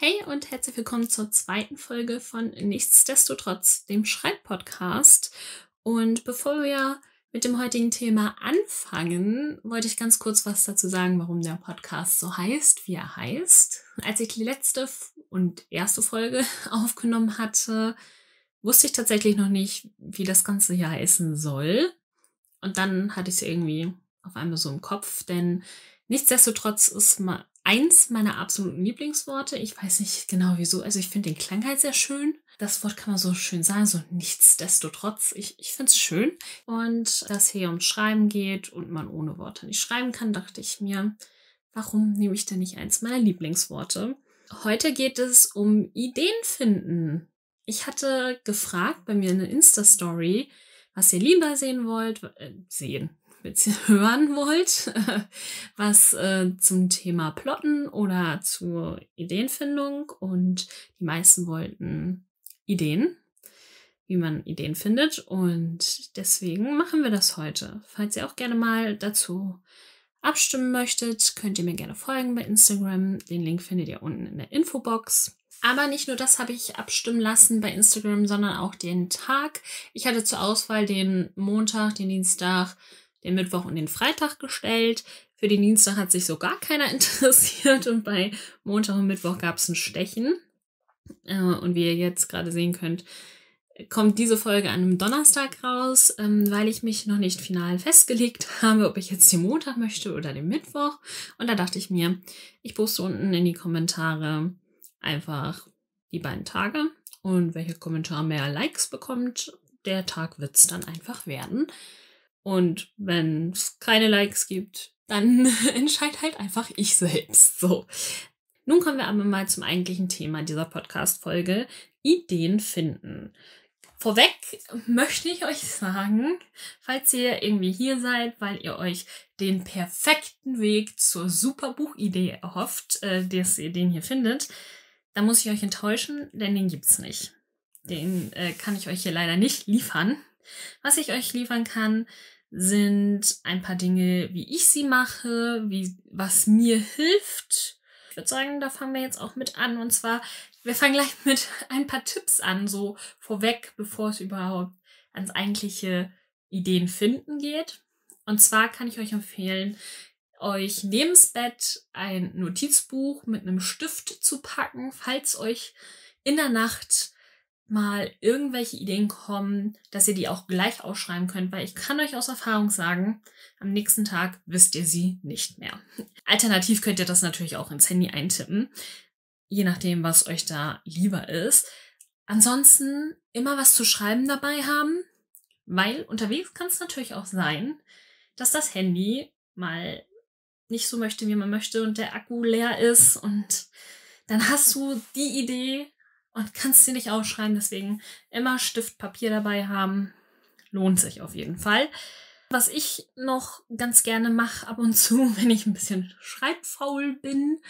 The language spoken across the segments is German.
Hey und herzlich willkommen zur zweiten Folge von Nichtsdestotrotz, dem Schreibpodcast. Und bevor wir mit dem heutigen Thema anfangen, wollte ich ganz kurz was dazu sagen, warum der Podcast so heißt, wie er heißt. Als ich die letzte und erste Folge aufgenommen hatte, wusste ich tatsächlich noch nicht, wie das Ganze hier heißen soll. Und dann hatte ich es irgendwie auf einmal so im Kopf, denn nichtsdestotrotz ist mal eins meiner absoluten Lieblingsworte. Ich weiß nicht genau wieso. Also ich finde den Klang halt sehr schön. Das Wort kann man so schön sagen, so nichtsdestotrotz. Ich, ich finde es schön. Und dass hier ums Schreiben geht und man ohne Worte nicht schreiben kann, dachte ich mir, warum nehme ich denn nicht eins meiner Lieblingsworte? Heute geht es um Ideen finden. Ich hatte gefragt bei mir in der Insta-Story, was ihr lieber sehen wollt, äh, sehen, hören wollt, was äh, zum Thema Plotten oder zur Ideenfindung und die meisten wollten Ideen, wie man Ideen findet und deswegen machen wir das heute. Falls ihr auch gerne mal dazu abstimmen möchtet, könnt ihr mir gerne folgen bei Instagram. Den Link findet ihr unten in der Infobox. Aber nicht nur das habe ich abstimmen lassen bei Instagram, sondern auch den Tag. Ich hatte zur Auswahl den Montag, den Dienstag, den Mittwoch und den Freitag gestellt. Für den Dienstag hat sich so gar keiner interessiert und bei Montag und Mittwoch gab es ein Stechen. Äh, und wie ihr jetzt gerade sehen könnt, kommt diese Folge an einem Donnerstag raus, ähm, weil ich mich noch nicht final festgelegt habe, ob ich jetzt den Montag möchte oder den Mittwoch. Und da dachte ich mir, ich poste unten in die Kommentare einfach die beiden Tage und welcher Kommentar mehr Likes bekommt, der Tag wird es dann einfach werden. Und wenn es keine Likes gibt, dann entscheidet halt einfach ich selbst. So. Nun kommen wir aber mal zum eigentlichen Thema dieser Podcast-Folge. Ideen finden. Vorweg möchte ich euch sagen, falls ihr irgendwie hier seid, weil ihr euch den perfekten Weg zur super Buchidee erhofft, äh, dass ihr den hier findet, dann muss ich euch enttäuschen, denn den gibt's nicht. Den äh, kann ich euch hier leider nicht liefern. Was ich euch liefern kann, sind ein paar Dinge, wie ich sie mache, wie, was mir hilft. Ich würde sagen, da fangen wir jetzt auch mit an. Und zwar, wir fangen gleich mit ein paar Tipps an, so vorweg, bevor es überhaupt ans eigentliche Ideen finden geht. Und zwar kann ich euch empfehlen, euch neben das Bett ein Notizbuch mit einem Stift zu packen, falls euch in der Nacht mal irgendwelche Ideen kommen, dass ihr die auch gleich ausschreiben könnt, weil ich kann euch aus Erfahrung sagen, am nächsten Tag wisst ihr sie nicht mehr. Alternativ könnt ihr das natürlich auch ins Handy eintippen, je nachdem, was euch da lieber ist. Ansonsten immer was zu schreiben dabei haben, weil unterwegs kann es natürlich auch sein, dass das Handy mal nicht so möchte, wie man möchte und der Akku leer ist und dann hast du die Idee, und kannst sie nicht aufschreiben. Deswegen immer Stift, Papier dabei haben. Lohnt sich auf jeden Fall. Was ich noch ganz gerne mache ab und zu, wenn ich ein bisschen schreibfaul bin,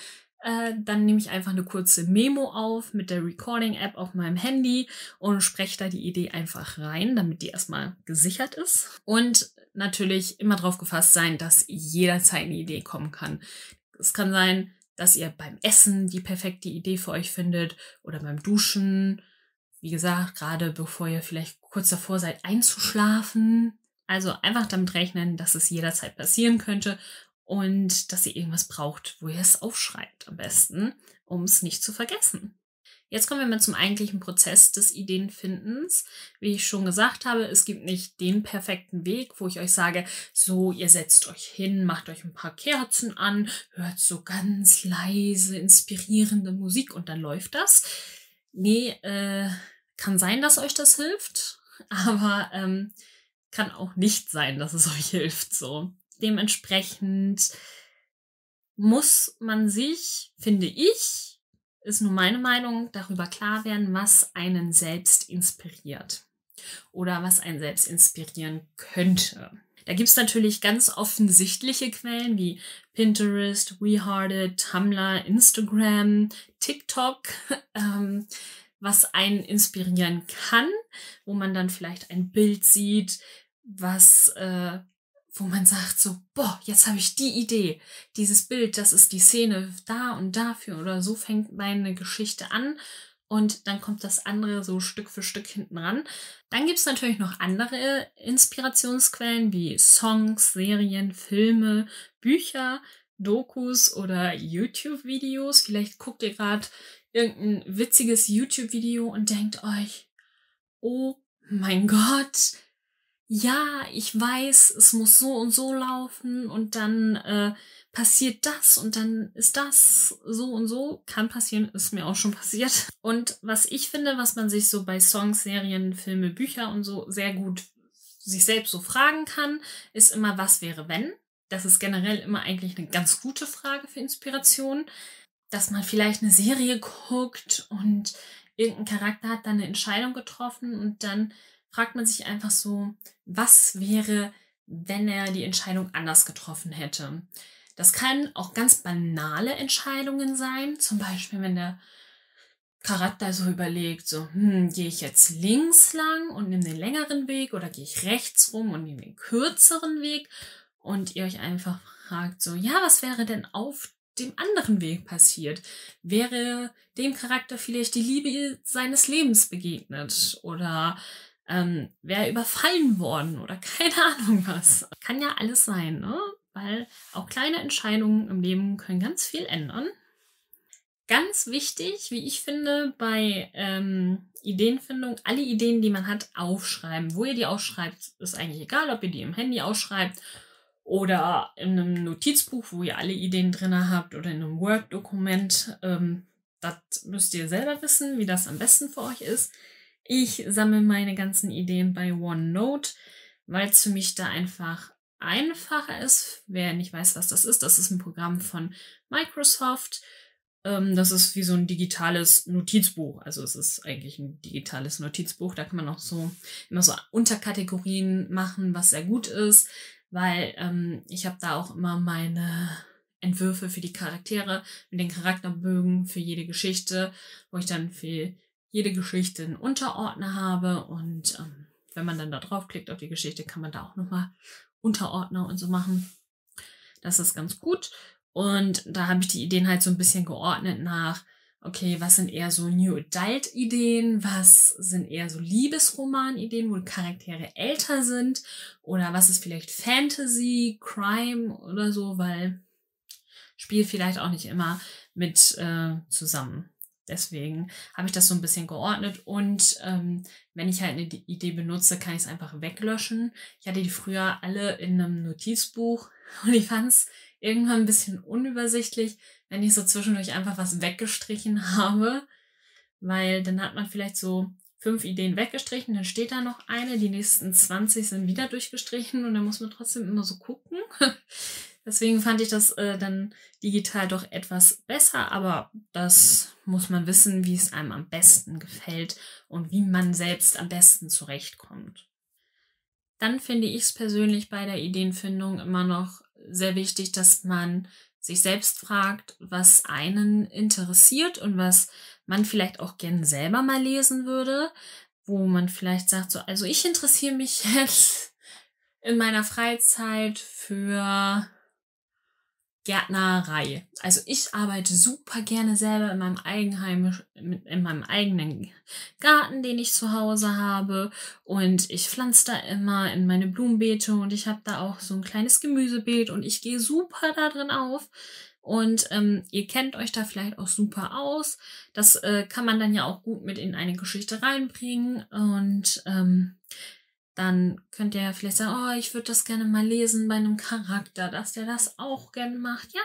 äh, dann nehme ich einfach eine kurze Memo auf mit der Recording-App auf meinem Handy und spreche da die Idee einfach rein, damit die erstmal gesichert ist. Und natürlich immer darauf gefasst sein, dass jederzeit eine Idee kommen kann. Es kann sein, dass ihr beim Essen die perfekte Idee für euch findet oder beim Duschen. Wie gesagt, gerade bevor ihr vielleicht kurz davor seid einzuschlafen. Also einfach damit rechnen, dass es jederzeit passieren könnte und dass ihr irgendwas braucht, wo ihr es aufschreibt am besten, um es nicht zu vergessen. Jetzt kommen wir mal zum eigentlichen Prozess des Ideenfindens. Wie ich schon gesagt habe, es gibt nicht den perfekten Weg, wo ich euch sage, so, ihr setzt euch hin, macht euch ein paar Kerzen an, hört so ganz leise, inspirierende Musik und dann läuft das. Nee, äh, kann sein, dass euch das hilft, aber ähm, kann auch nicht sein, dass es euch hilft. So. Dementsprechend muss man sich, finde ich, ist nur meine Meinung, darüber klar werden, was einen selbst inspiriert oder was einen selbst inspirieren könnte. Da gibt es natürlich ganz offensichtliche Quellen wie Pinterest, WeHearted, Tumblr, Instagram, TikTok, ähm, was einen inspirieren kann, wo man dann vielleicht ein Bild sieht, was äh, wo man sagt so, boah, jetzt habe ich die Idee, dieses Bild, das ist die Szene da und dafür oder so fängt meine Geschichte an und dann kommt das andere so Stück für Stück hinten ran. Dann gibt es natürlich noch andere Inspirationsquellen wie Songs, Serien, Filme, Bücher, Dokus oder YouTube-Videos. Vielleicht guckt ihr gerade irgendein witziges YouTube-Video und denkt euch, oh mein Gott, ja, ich weiß, es muss so und so laufen und dann äh, passiert das und dann ist das so und so. Kann passieren, ist mir auch schon passiert. Und was ich finde, was man sich so bei Songs, Serien, Filme, Bücher und so sehr gut sich selbst so fragen kann, ist immer, was wäre wenn? Das ist generell immer eigentlich eine ganz gute Frage für Inspiration. Dass man vielleicht eine Serie guckt und irgendein Charakter hat dann eine Entscheidung getroffen und dann fragt man sich einfach so, was wäre, wenn er die Entscheidung anders getroffen hätte? Das kann auch ganz banale Entscheidungen sein, zum Beispiel wenn der Charakter so überlegt, so, hm, gehe ich jetzt links lang und nehme den längeren Weg oder gehe ich rechts rum und nehme den kürzeren Weg und ihr euch einfach fragt, so, ja, was wäre denn auf dem anderen Weg passiert? Wäre dem Charakter vielleicht die Liebe seines Lebens begegnet oder ähm, wäre überfallen worden oder keine Ahnung was. Kann ja alles sein, ne? weil auch kleine Entscheidungen im Leben können ganz viel ändern. Ganz wichtig, wie ich finde, bei ähm, Ideenfindung, alle Ideen, die man hat, aufschreiben. Wo ihr die aufschreibt, ist eigentlich egal, ob ihr die im Handy aufschreibt oder in einem Notizbuch, wo ihr alle Ideen drin habt oder in einem Word-Dokument. Ähm, das müsst ihr selber wissen, wie das am besten für euch ist. Ich sammle meine ganzen Ideen bei OneNote, weil es für mich da einfach einfacher ist. Wer nicht weiß, was das ist, das ist ein Programm von Microsoft. Ähm, das ist wie so ein digitales Notizbuch. Also es ist eigentlich ein digitales Notizbuch. Da kann man auch so immer so Unterkategorien machen, was sehr gut ist, weil ähm, ich habe da auch immer meine Entwürfe für die Charaktere mit den Charakterbögen für jede Geschichte, wo ich dann für jede Geschichte einen Unterordner habe und ähm, wenn man dann da draufklickt auf die Geschichte, kann man da auch nochmal Unterordner und so machen. Das ist ganz gut. Und da habe ich die Ideen halt so ein bisschen geordnet nach, okay, was sind eher so New Adult Ideen, was sind eher so Liebesroman Ideen, wo Charaktere älter sind oder was ist vielleicht Fantasy, Crime oder so, weil spielt vielleicht auch nicht immer mit äh, zusammen. Deswegen habe ich das so ein bisschen geordnet und ähm, wenn ich halt eine Idee benutze, kann ich es einfach weglöschen. Ich hatte die früher alle in einem Notizbuch und ich fand es irgendwann ein bisschen unübersichtlich, wenn ich so zwischendurch einfach was weggestrichen habe, weil dann hat man vielleicht so fünf Ideen weggestrichen, dann steht da noch eine, die nächsten 20 sind wieder durchgestrichen und dann muss man trotzdem immer so gucken. Deswegen fand ich das äh, dann digital doch etwas besser, aber das muss man wissen, wie es einem am besten gefällt und wie man selbst am besten zurechtkommt. Dann finde ich es persönlich bei der Ideenfindung immer noch sehr wichtig, dass man sich selbst fragt, was einen interessiert und was man vielleicht auch gern selber mal lesen würde, wo man vielleicht sagt, so, also ich interessiere mich jetzt in meiner Freizeit für Gärtnerei. Also ich arbeite super gerne selber in meinem Eigenheim, in meinem eigenen Garten, den ich zu Hause habe. Und ich pflanze da immer in meine Blumenbeete und ich habe da auch so ein kleines Gemüsebeet und ich gehe super da drin auf. Und ähm, ihr kennt euch da vielleicht auch super aus. Das äh, kann man dann ja auch gut mit in eine Geschichte reinbringen. Und ähm, dann könnt ihr ja vielleicht sagen, oh, ich würde das gerne mal lesen bei einem Charakter, dass der das auch gerne macht. Ja,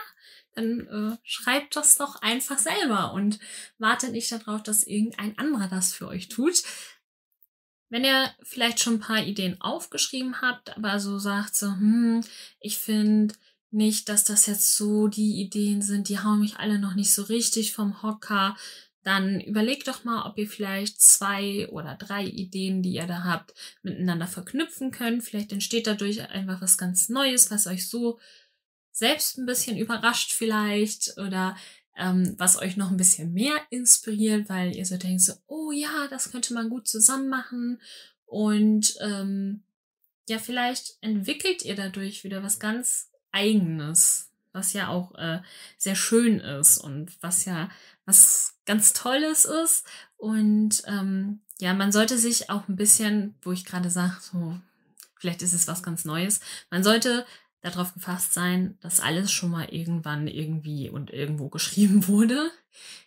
dann äh, schreibt das doch einfach selber und wartet nicht darauf, dass irgendein anderer das für euch tut. Wenn ihr vielleicht schon ein paar Ideen aufgeschrieben habt, aber so sagt so, hm, ich finde nicht, dass das jetzt so die Ideen sind, die hauen mich alle noch nicht so richtig vom Hocker dann überlegt doch mal, ob ihr vielleicht zwei oder drei Ideen, die ihr da habt, miteinander verknüpfen könnt. Vielleicht entsteht dadurch einfach was ganz Neues, was euch so selbst ein bisschen überrascht vielleicht oder ähm, was euch noch ein bisschen mehr inspiriert, weil ihr so denkt so, oh ja, das könnte man gut zusammen machen und ähm, ja, vielleicht entwickelt ihr dadurch wieder was ganz eigenes, was ja auch äh, sehr schön ist und was ja was ganz Tolles ist. Und ähm, ja, man sollte sich auch ein bisschen, wo ich gerade sage, so, vielleicht ist es was ganz Neues, man sollte darauf gefasst sein, dass alles schon mal irgendwann irgendwie und irgendwo geschrieben wurde.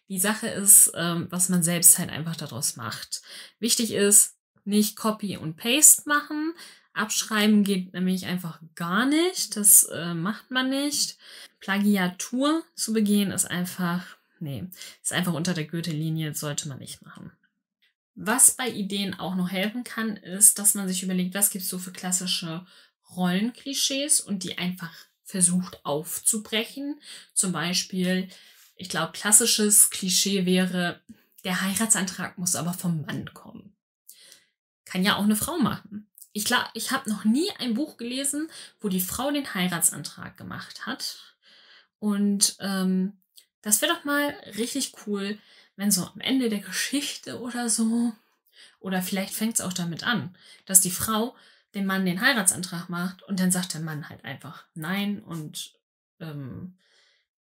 Die Sache ist, ähm, was man selbst halt einfach daraus macht. Wichtig ist, nicht Copy und Paste machen. Abschreiben geht nämlich einfach gar nicht. Das äh, macht man nicht. Plagiatur zu begehen ist einfach, nee, ist einfach unter der Gürtellinie, sollte man nicht machen. Was bei Ideen auch noch helfen kann, ist, dass man sich überlegt, was gibt es so für klassische Rollenklischees und die einfach versucht aufzubrechen. Zum Beispiel, ich glaube, klassisches Klischee wäre, der Heiratsantrag muss aber vom Mann kommen. Kann ja auch eine Frau machen. Ich glaube, ich habe noch nie ein Buch gelesen, wo die Frau den Heiratsantrag gemacht hat. Und ähm, das wäre doch mal richtig cool, wenn so am Ende der Geschichte oder so, oder vielleicht fängt es auch damit an, dass die Frau dem Mann den Heiratsantrag macht und dann sagt der Mann halt einfach Nein und ähm,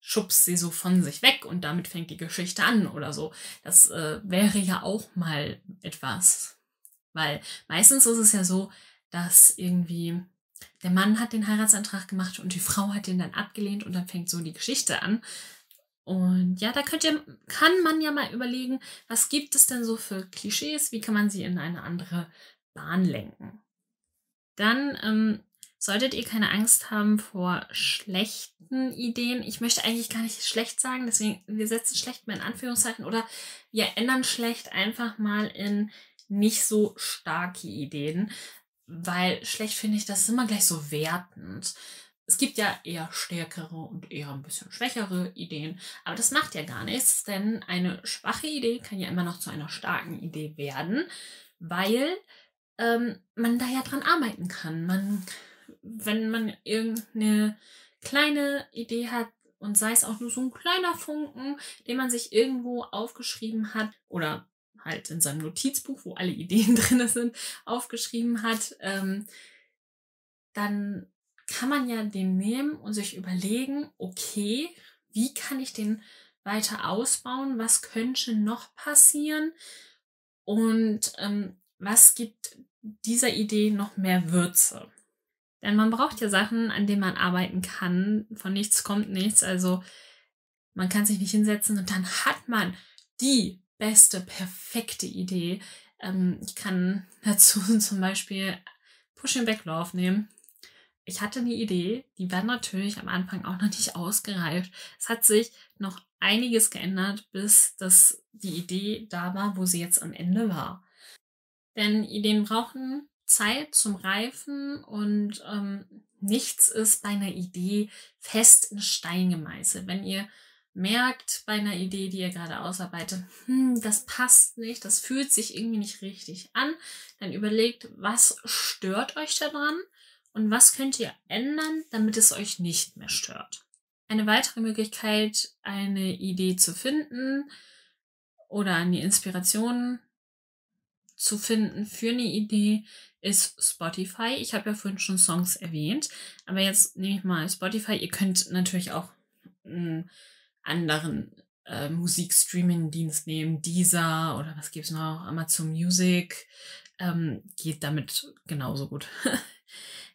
schubst sie so von sich weg und damit fängt die Geschichte an oder so. Das äh, wäre ja auch mal etwas. Weil meistens ist es ja so, dass irgendwie der Mann hat den Heiratsantrag gemacht und die Frau hat den dann abgelehnt und dann fängt so die Geschichte an. Und ja, da könnt ihr, kann man ja mal überlegen, was gibt es denn so für Klischees? Wie kann man sie in eine andere Bahn lenken? Dann ähm, solltet ihr keine Angst haben vor schlechten Ideen. Ich möchte eigentlich gar nicht schlecht sagen, deswegen wir setzen schlecht mal in Anführungszeichen oder wir ändern schlecht einfach mal in nicht so starke Ideen, weil schlecht finde ich das immer gleich so wertend. Es gibt ja eher stärkere und eher ein bisschen schwächere Ideen, aber das macht ja gar nichts, denn eine schwache Idee kann ja immer noch zu einer starken Idee werden, weil ähm, man da ja dran arbeiten kann. Man, wenn man irgendeine kleine Idee hat und sei es auch nur so ein kleiner Funken, den man sich irgendwo aufgeschrieben hat oder halt in seinem Notizbuch, wo alle Ideen drin sind, aufgeschrieben hat, ähm, dann kann man ja den nehmen und sich überlegen, okay, wie kann ich den weiter ausbauen? Was könnte noch passieren? Und ähm, was gibt dieser Idee noch mehr Würze. Denn man braucht ja Sachen, an denen man arbeiten kann. Von nichts kommt nichts. Also man kann sich nicht hinsetzen und dann hat man die beste, perfekte Idee. Ähm, ich kann dazu zum Beispiel Pushing Back Love nehmen. Ich hatte eine Idee, die war natürlich am Anfang auch noch nicht ausgereift. Es hat sich noch einiges geändert, bis das die Idee da war, wo sie jetzt am Ende war. Denn Ideen brauchen Zeit zum Reifen und ähm, nichts ist bei einer Idee fest in Stein gemeißelt. Wenn ihr merkt bei einer Idee, die ihr gerade ausarbeitet, hm, das passt nicht, das fühlt sich irgendwie nicht richtig an, dann überlegt, was stört euch daran und was könnt ihr ändern, damit es euch nicht mehr stört. Eine weitere Möglichkeit, eine Idee zu finden oder eine Inspiration zu finden für eine Idee ist Spotify. Ich habe ja vorhin schon Songs erwähnt, aber jetzt nehme ich mal Spotify. Ihr könnt natürlich auch einen anderen äh, Musikstreaming-Dienst nehmen, Deezer oder was gibt es noch, Amazon Music. Ähm, geht damit genauso gut.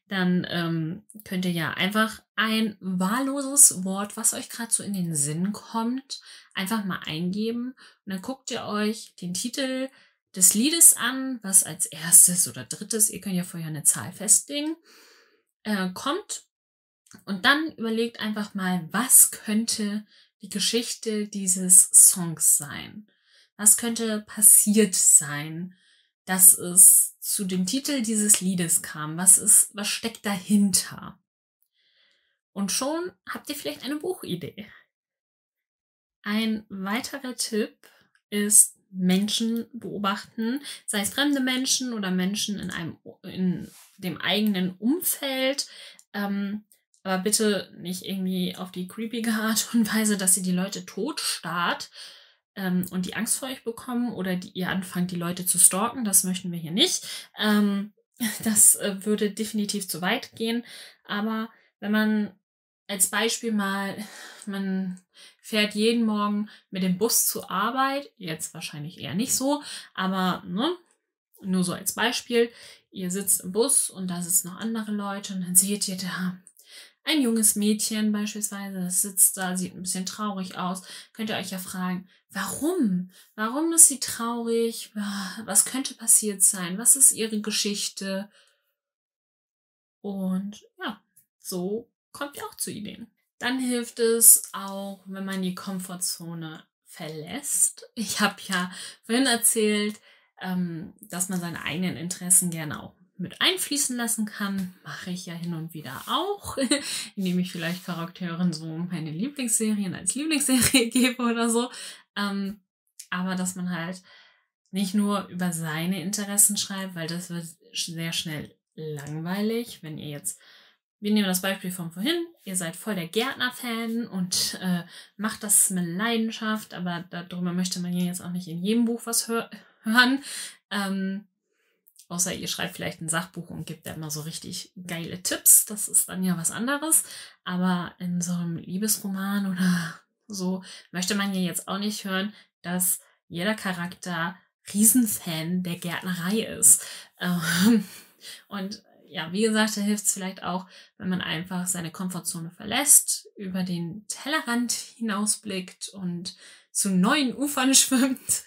Dann ähm, könnt ihr ja einfach ein wahlloses Wort, was euch gerade so in den Sinn kommt, einfach mal eingeben. Und dann guckt ihr euch den Titel des Liedes an, was als erstes oder drittes, ihr könnt ja vorher eine Zahl festlegen, äh, kommt. Und dann überlegt einfach mal, was könnte die Geschichte dieses Songs sein? Was könnte passiert sein, dass es zu dem Titel dieses Liedes kam? Was ist, was steckt dahinter? Und schon habt ihr vielleicht eine Buchidee. Ein weiterer Tipp ist Menschen beobachten, sei es fremde Menschen oder Menschen in einem in dem eigenen Umfeld. Ähm, aber bitte nicht irgendwie auf die creepige Art und Weise, dass ihr die Leute totstarrt ähm, und die Angst vor euch bekommen oder die, ihr anfangt, die Leute zu stalken. Das möchten wir hier nicht. Ähm, Das äh, würde definitiv zu weit gehen. Aber wenn man als Beispiel mal, man fährt jeden Morgen mit dem Bus zur Arbeit, jetzt wahrscheinlich eher nicht so, aber ne, nur so als Beispiel, ihr sitzt im Bus und da sitzen noch andere Leute und dann seht ihr da ein junges Mädchen beispielsweise, das sitzt da, sieht ein bisschen traurig aus, könnt ihr euch ja fragen, warum? Warum ist sie traurig? Was könnte passiert sein? Was ist ihre Geschichte? Und ja, so kommt ihr auch zu Ideen. Dann hilft es auch, wenn man die Komfortzone verlässt. Ich habe ja vorhin erzählt, ähm, dass man seine eigenen Interessen gerne auch mit einfließen lassen kann. Mache ich ja hin und wieder auch, indem ich vielleicht Charakteren so meine Lieblingsserien als Lieblingsserie gebe oder so. Ähm, aber dass man halt nicht nur über seine Interessen schreibt, weil das wird sehr schnell langweilig, wenn ihr jetzt wir nehmen das Beispiel von vorhin. Ihr seid voll der Gärtner-Fan und äh, macht das mit Leidenschaft, aber darüber möchte man ja jetzt auch nicht in jedem Buch was hör hören. Ähm, außer ihr schreibt vielleicht ein Sachbuch und gebt da immer so richtig geile Tipps. Das ist dann ja was anderes. Aber in so einem Liebesroman oder so möchte man ja jetzt auch nicht hören, dass jeder Charakter Riesenfan der Gärtnerei ist. Ähm, und ja, wie gesagt, da hilft es vielleicht auch, wenn man einfach seine Komfortzone verlässt, über den Tellerrand hinausblickt und zu neuen Ufern schwimmt.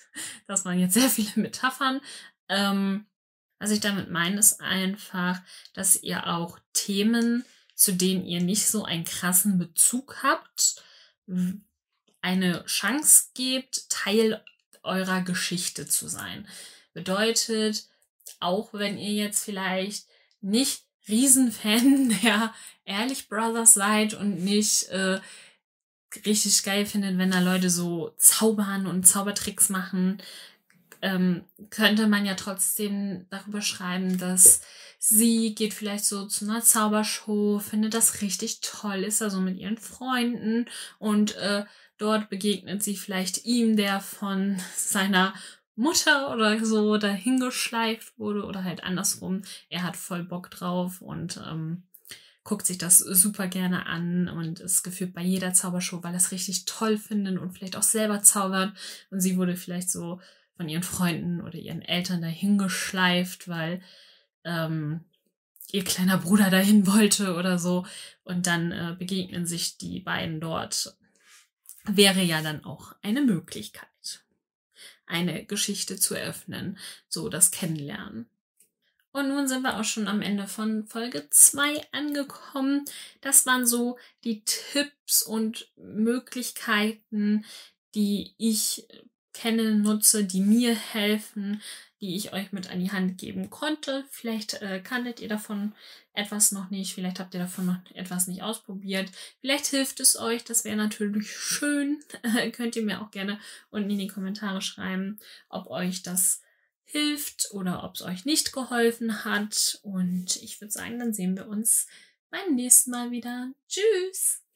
Das waren jetzt sehr viele Metaphern. Ähm, was ich damit meine, ist einfach, dass ihr auch Themen, zu denen ihr nicht so einen krassen Bezug habt, eine Chance gebt, Teil eurer Geschichte zu sein. Bedeutet, auch wenn ihr jetzt vielleicht nicht Riesenfan der Ehrlich Brothers seid und nicht äh, richtig geil findet, wenn da Leute so zaubern und Zaubertricks machen, ähm, könnte man ja trotzdem darüber schreiben, dass sie geht vielleicht so zu einer Zaubershow, findet das richtig toll, ist da so mit ihren Freunden und äh, dort begegnet sie vielleicht ihm, der von seiner Mutter oder so dahingeschleift wurde oder halt andersrum. Er hat voll Bock drauf und ähm, guckt sich das super gerne an und ist gefühlt bei jeder Zaubershow, weil es richtig toll findet und vielleicht auch selber zaubert. Und sie wurde vielleicht so von ihren Freunden oder ihren Eltern dahingeschleift, weil ähm, ihr kleiner Bruder dahin wollte oder so. Und dann äh, begegnen sich die beiden dort. Wäre ja dann auch eine Möglichkeit eine Geschichte zu eröffnen, so das Kennenlernen. Und nun sind wir auch schon am Ende von Folge 2 angekommen. Das waren so die Tipps und Möglichkeiten, die ich kenne, nutze, die mir helfen, die ich euch mit an die Hand geben konnte. Vielleicht äh, kanntet ihr davon etwas noch nicht, vielleicht habt ihr davon noch etwas nicht ausprobiert. Vielleicht hilft es euch, das wäre natürlich schön. Könnt ihr mir auch gerne unten in die Kommentare schreiben, ob euch das hilft oder ob es euch nicht geholfen hat. Und ich würde sagen, dann sehen wir uns beim nächsten Mal wieder. Tschüss!